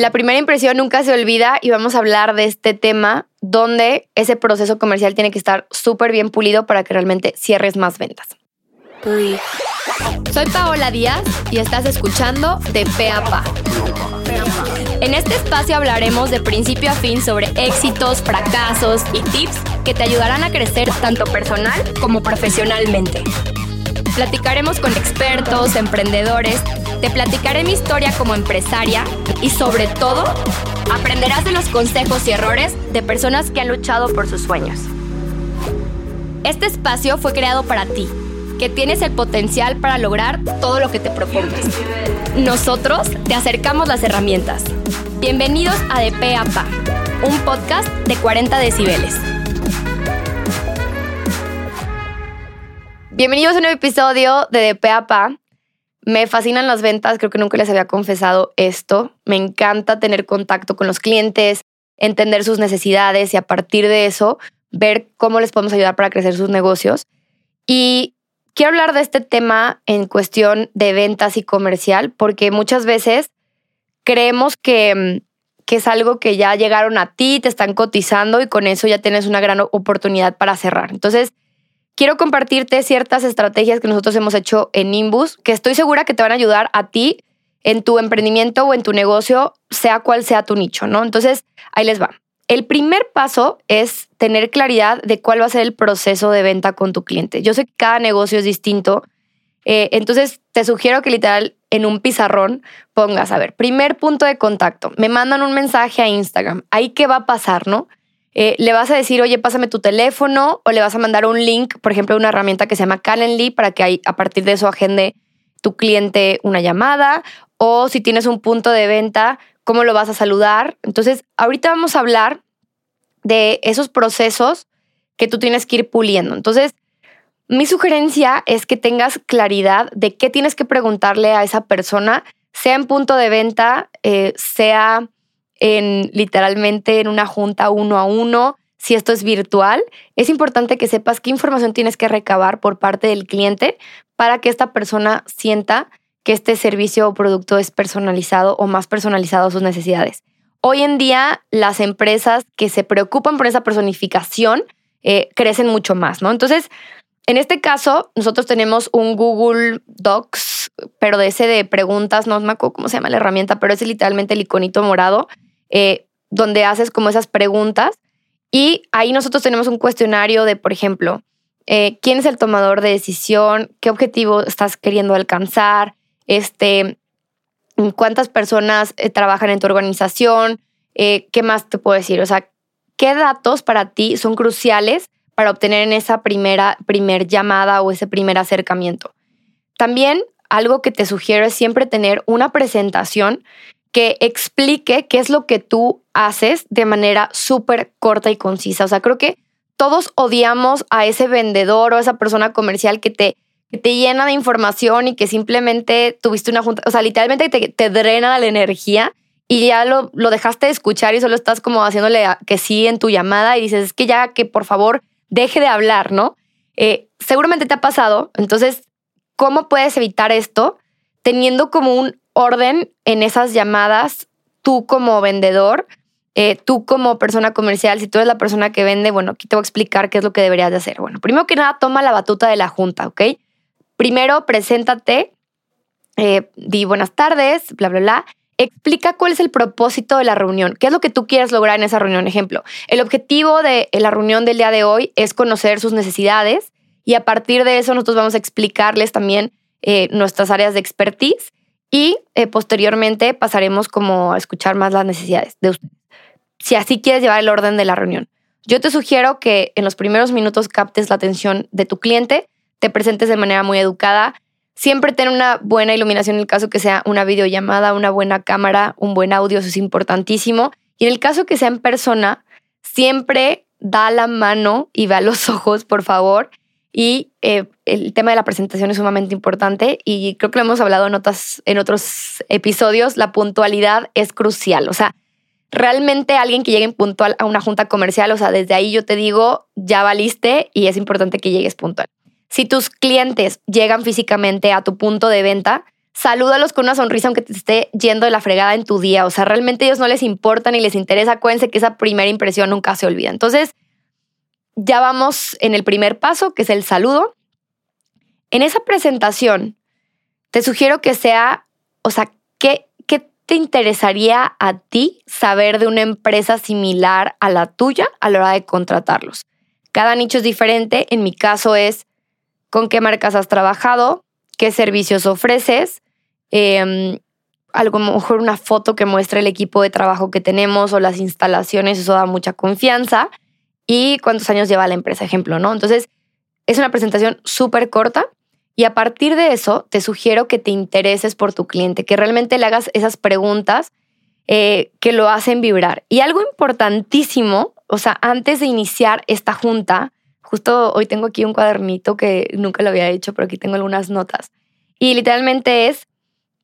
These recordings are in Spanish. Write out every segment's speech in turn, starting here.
La primera impresión nunca se olvida y vamos a hablar de este tema donde ese proceso comercial tiene que estar súper bien pulido para que realmente cierres más ventas. Soy Paola Díaz y estás escuchando De Pe a Pa. En este espacio hablaremos de principio a fin sobre éxitos, fracasos y tips que te ayudarán a crecer tanto personal como profesionalmente. Platicaremos con expertos, emprendedores, te platicaré mi historia como empresaria y sobre todo aprenderás de los consejos y errores de personas que han luchado por sus sueños. Este espacio fue creado para ti, que tienes el potencial para lograr todo lo que te propongas. Nosotros te acercamos las herramientas. Bienvenidos a De Pe a Pa, un podcast de 40 decibeles. Bienvenidos a un nuevo episodio de De Pa. Me fascinan las ventas, creo que nunca les había confesado esto. Me encanta tener contacto con los clientes, entender sus necesidades y a partir de eso ver cómo les podemos ayudar para crecer sus negocios. Y quiero hablar de este tema en cuestión de ventas y comercial porque muchas veces creemos que, que es algo que ya llegaron a ti, te están cotizando y con eso ya tienes una gran oportunidad para cerrar. Entonces, quiero compartirte ciertas estrategias que nosotros hemos hecho en Nimbus, que estoy segura que te van a ayudar a ti en tu emprendimiento o en tu negocio, sea cual sea tu nicho, ¿no? Entonces, ahí les va. El primer paso es tener claridad de cuál va a ser el proceso de venta con tu cliente. Yo sé que cada negocio es distinto, eh, entonces te sugiero que literal en un pizarrón pongas, a ver, primer punto de contacto, me mandan un mensaje a Instagram, ahí qué va a pasar, ¿no? Eh, le vas a decir, oye, pásame tu teléfono o le vas a mandar un link, por ejemplo, una herramienta que se llama Calendly para que a partir de eso agende tu cliente una llamada o si tienes un punto de venta, cómo lo vas a saludar. Entonces, ahorita vamos a hablar de esos procesos que tú tienes que ir puliendo. Entonces, mi sugerencia es que tengas claridad de qué tienes que preguntarle a esa persona, sea en punto de venta, eh, sea en literalmente en una junta uno a uno, si esto es virtual, es importante que sepas qué información tienes que recabar por parte del cliente para que esta persona sienta que este servicio o producto es personalizado o más personalizado a sus necesidades. Hoy en día, las empresas que se preocupan por esa personificación eh, crecen mucho más, ¿no? Entonces, en este caso, nosotros tenemos un Google Docs, pero de ese de preguntas, no me acuerdo cómo se llama la herramienta, pero es literalmente el iconito morado, eh, donde haces como esas preguntas. Y ahí nosotros tenemos un cuestionario de, por ejemplo, eh, quién es el tomador de decisión, qué objetivo estás queriendo alcanzar, este, cuántas personas eh, trabajan en tu organización, qué más te puedo decir, o sea, qué datos para ti son cruciales para obtener en esa primera primer llamada o ese primer acercamiento. También algo que te sugiero es siempre tener una presentación que explique qué es lo que tú haces de manera súper corta y concisa. O sea, creo que todos odiamos a ese vendedor o a esa persona comercial que te que te llena de información y que simplemente tuviste una junta, o sea, literalmente te, te drena la energía y ya lo, lo dejaste de escuchar y solo estás como haciéndole que sí en tu llamada y dices, es que ya que por favor deje de hablar, ¿no? Eh, seguramente te ha pasado, entonces, ¿cómo puedes evitar esto? Teniendo como un orden en esas llamadas, tú como vendedor, eh, tú como persona comercial, si tú eres la persona que vende, bueno, aquí te voy a explicar qué es lo que deberías de hacer. Bueno, primero que nada, toma la batuta de la junta, ¿ok? Primero, preséntate, eh, di buenas tardes, bla, bla, bla. Explica cuál es el propósito de la reunión, qué es lo que tú quieres lograr en esa reunión. Ejemplo, el objetivo de la reunión del día de hoy es conocer sus necesidades y a partir de eso nosotros vamos a explicarles también eh, nuestras áreas de expertise y eh, posteriormente pasaremos como a escuchar más las necesidades de ustedes. Si así quieres llevar el orden de la reunión. Yo te sugiero que en los primeros minutos captes la atención de tu cliente te presentes de manera muy educada. Siempre ten una buena iluminación en el caso que sea una videollamada, una buena cámara, un buen audio, eso es importantísimo. Y en el caso que sea en persona, siempre da la mano y ve los ojos, por favor. Y eh, el tema de la presentación es sumamente importante y creo que lo hemos hablado en, otras, en otros episodios, la puntualidad es crucial. O sea, realmente alguien que llegue puntual a una junta comercial, o sea, desde ahí yo te digo, ya valiste y es importante que llegues puntual. Si tus clientes llegan físicamente a tu punto de venta, salúdalos con una sonrisa aunque te esté yendo de la fregada en tu día. O sea, realmente a ellos no les importa ni les interesa. Acuérdense que esa primera impresión nunca se olvida. Entonces, ya vamos en el primer paso, que es el saludo. En esa presentación, te sugiero que sea, o sea, ¿qué, ¿qué te interesaría a ti saber de una empresa similar a la tuya a la hora de contratarlos? Cada nicho es diferente. En mi caso es con qué marcas has trabajado, qué servicios ofreces, eh, algo mejor una foto que muestre el equipo de trabajo que tenemos o las instalaciones, eso da mucha confianza. Y cuántos años lleva la empresa, ejemplo, ¿no? Entonces, es una presentación súper corta y a partir de eso te sugiero que te intereses por tu cliente, que realmente le hagas esas preguntas eh, que lo hacen vibrar. Y algo importantísimo, o sea, antes de iniciar esta junta, justo hoy tengo aquí un cuadernito que nunca lo había hecho, pero aquí tengo algunas notas. Y literalmente es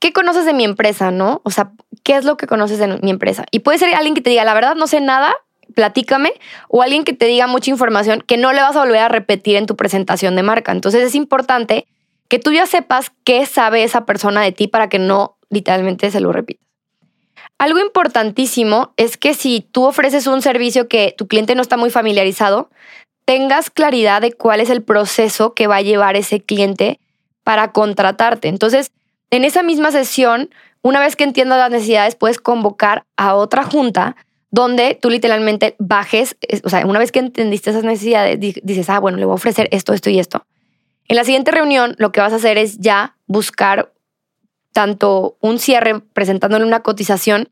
¿qué conoces de mi empresa, no? O sea, ¿qué es lo que conoces de mi empresa? Y puede ser alguien que te diga, la verdad no sé nada, platícame, o alguien que te diga mucha información que no le vas a volver a repetir en tu presentación de marca. Entonces es importante que tú ya sepas qué sabe esa persona de ti para que no literalmente se lo repitas. Algo importantísimo es que si tú ofreces un servicio que tu cliente no está muy familiarizado, tengas claridad de cuál es el proceso que va a llevar ese cliente para contratarte. Entonces, en esa misma sesión, una vez que entiendas las necesidades, puedes convocar a otra junta donde tú literalmente bajes, o sea, una vez que entendiste esas necesidades, dices, ah, bueno, le voy a ofrecer esto, esto y esto. En la siguiente reunión, lo que vas a hacer es ya buscar tanto un cierre presentándole una cotización.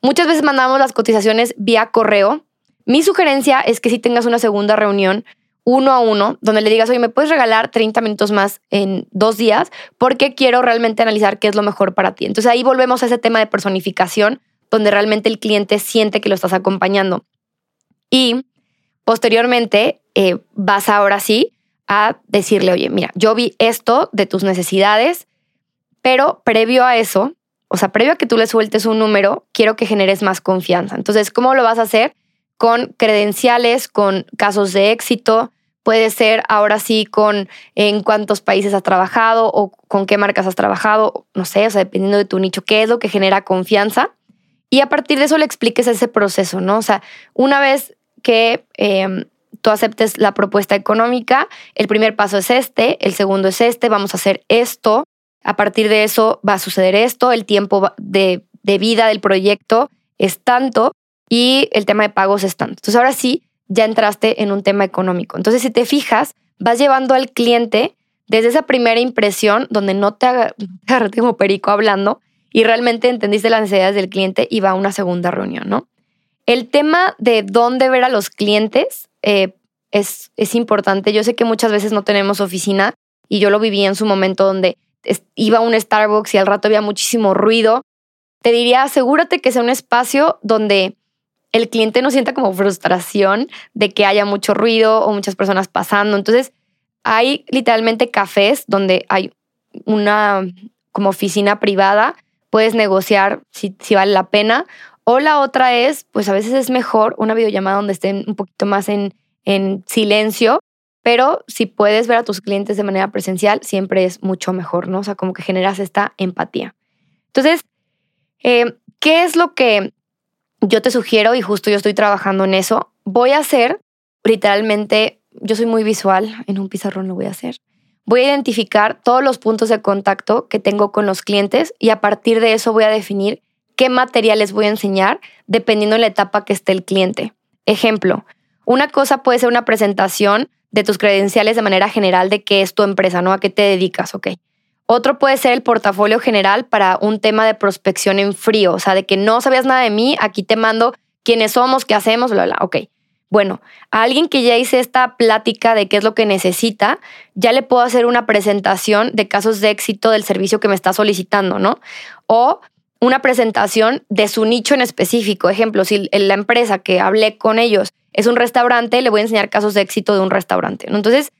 Muchas veces mandamos las cotizaciones vía correo. Mi sugerencia es que si tengas una segunda reunión, uno a uno, donde le digas, oye, ¿me puedes regalar 30 minutos más en dos días? Porque quiero realmente analizar qué es lo mejor para ti. Entonces ahí volvemos a ese tema de personificación, donde realmente el cliente siente que lo estás acompañando. Y posteriormente eh, vas ahora sí a decirle, oye, mira, yo vi esto de tus necesidades, pero previo a eso, o sea, previo a que tú le sueltes un número, quiero que generes más confianza. Entonces, ¿cómo lo vas a hacer? Con credenciales, con casos de éxito, Puede ser ahora sí con en cuántos países has trabajado o con qué marcas has trabajado, no sé, o sea, dependiendo de tu nicho, qué es lo que genera confianza. Y a partir de eso le expliques ese proceso, ¿no? O sea, una vez que em, tú aceptes la propuesta económica, el primer paso es este, el segundo es este, vamos a hacer esto, a partir de eso va a suceder esto, el tiempo de, de vida del proyecto es tanto y el tema de pagos es tanto. Entonces ahora sí, ya entraste en un tema económico. Entonces, si te fijas, vas llevando al cliente desde esa primera impresión donde no te agarraste como perico hablando y realmente entendiste las necesidades del cliente y va a una segunda reunión, ¿no? El tema de dónde ver a los clientes eh, es, es importante. Yo sé que muchas veces no tenemos oficina y yo lo viví en su momento donde iba a un Starbucks y al rato había muchísimo ruido. Te diría, asegúrate que sea un espacio donde el cliente no sienta como frustración de que haya mucho ruido o muchas personas pasando. Entonces, hay literalmente cafés donde hay una como oficina privada, puedes negociar si, vale la pena. O la otra es, pues a veces es mejor una videollamada donde estén un poquito más en, en silencio, pero si puedes ver a tus clientes de manera presencial, siempre es mucho mejor, ¿no? O sea, como que generas esta empatía. Entonces, eh, ¿qué es lo que yo te sugiero, y justo yo estoy trabajando en eso, voy a hacer literalmente, yo soy muy visual, en un pizarrón lo voy a hacer. Voy a identificar todos los puntos de contacto que tengo con los clientes y a partir de eso voy a definir qué materiales voy a enseñar dependiendo de la etapa que esté el cliente. Ejemplo, una cosa puede ser una presentación de tus credenciales de manera general de qué es tu empresa, ¿no? A qué te dedicas, ok. Otro puede ser el portafolio general para un tema de prospección en frío, o sea, de que no sabías nada de mí, aquí te mando quiénes somos, qué hacemos, bla, bla. Ok. Bueno, a alguien que ya hice esta plática de qué es lo que necesita, ya le puedo hacer una presentación de casos de éxito del servicio que me está solicitando, ¿no? O una presentación de su nicho en específico. Ejemplo, si la empresa que hablé con ellos es un restaurante, le voy a enseñar casos de éxito de un restaurante. Entonces,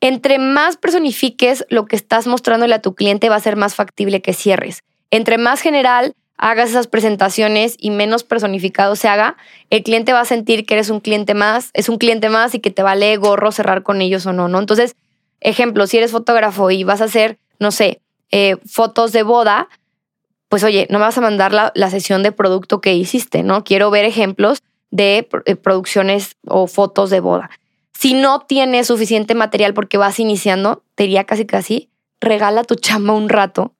entre más personifiques lo que estás mostrándole a tu cliente, va a ser más factible que cierres. Entre más general hagas esas presentaciones y menos personificado se haga, el cliente va a sentir que eres un cliente más, es un cliente más y que te vale gorro cerrar con ellos o no, ¿no? Entonces, ejemplo, si eres fotógrafo y vas a hacer, no sé, eh, fotos de boda, pues oye, no me vas a mandar la, la, sesión de producto que hiciste, ¿no? Quiero ver ejemplos de eh, producciones o fotos de boda. Si no tienes suficiente material porque vas iniciando, te diría casi casi, regala tu chamba un rato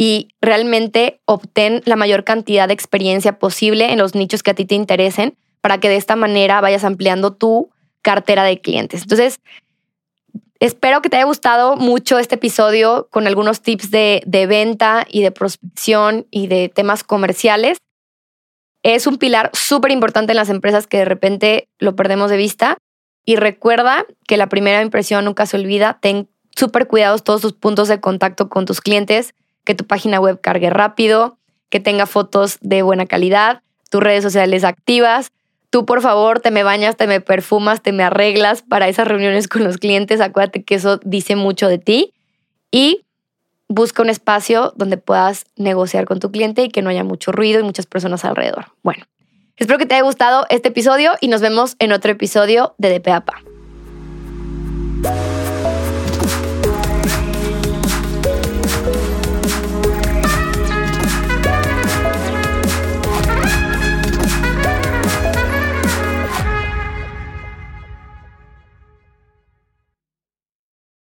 y realmente obtén la mayor cantidad de experiencia posible en los nichos que a ti te interesen para que de esta manera vayas ampliando tu cartera de clientes. Entonces, espero que te haya gustado mucho este episodio con algunos tips de, de venta y de prospección y de temas comerciales. Es un pilar súper importante en las empresas que de repente lo perdemos de vista. Y recuerda que la primera impresión nunca se olvida. Ten súper cuidados todos tus puntos de contacto con tus clientes, que tu página web cargue rápido, que tenga fotos de buena calidad, tus redes sociales activas. Tú, por favor, te me bañas, te me perfumas, te me arreglas para esas reuniones con los clientes. Acuérdate que eso dice mucho de ti. Y busca un espacio donde puedas negociar con tu cliente y que no haya mucho ruido y muchas personas alrededor. Bueno, espero que te haya gustado este episodio y nos vemos en otro episodio de DPAPA.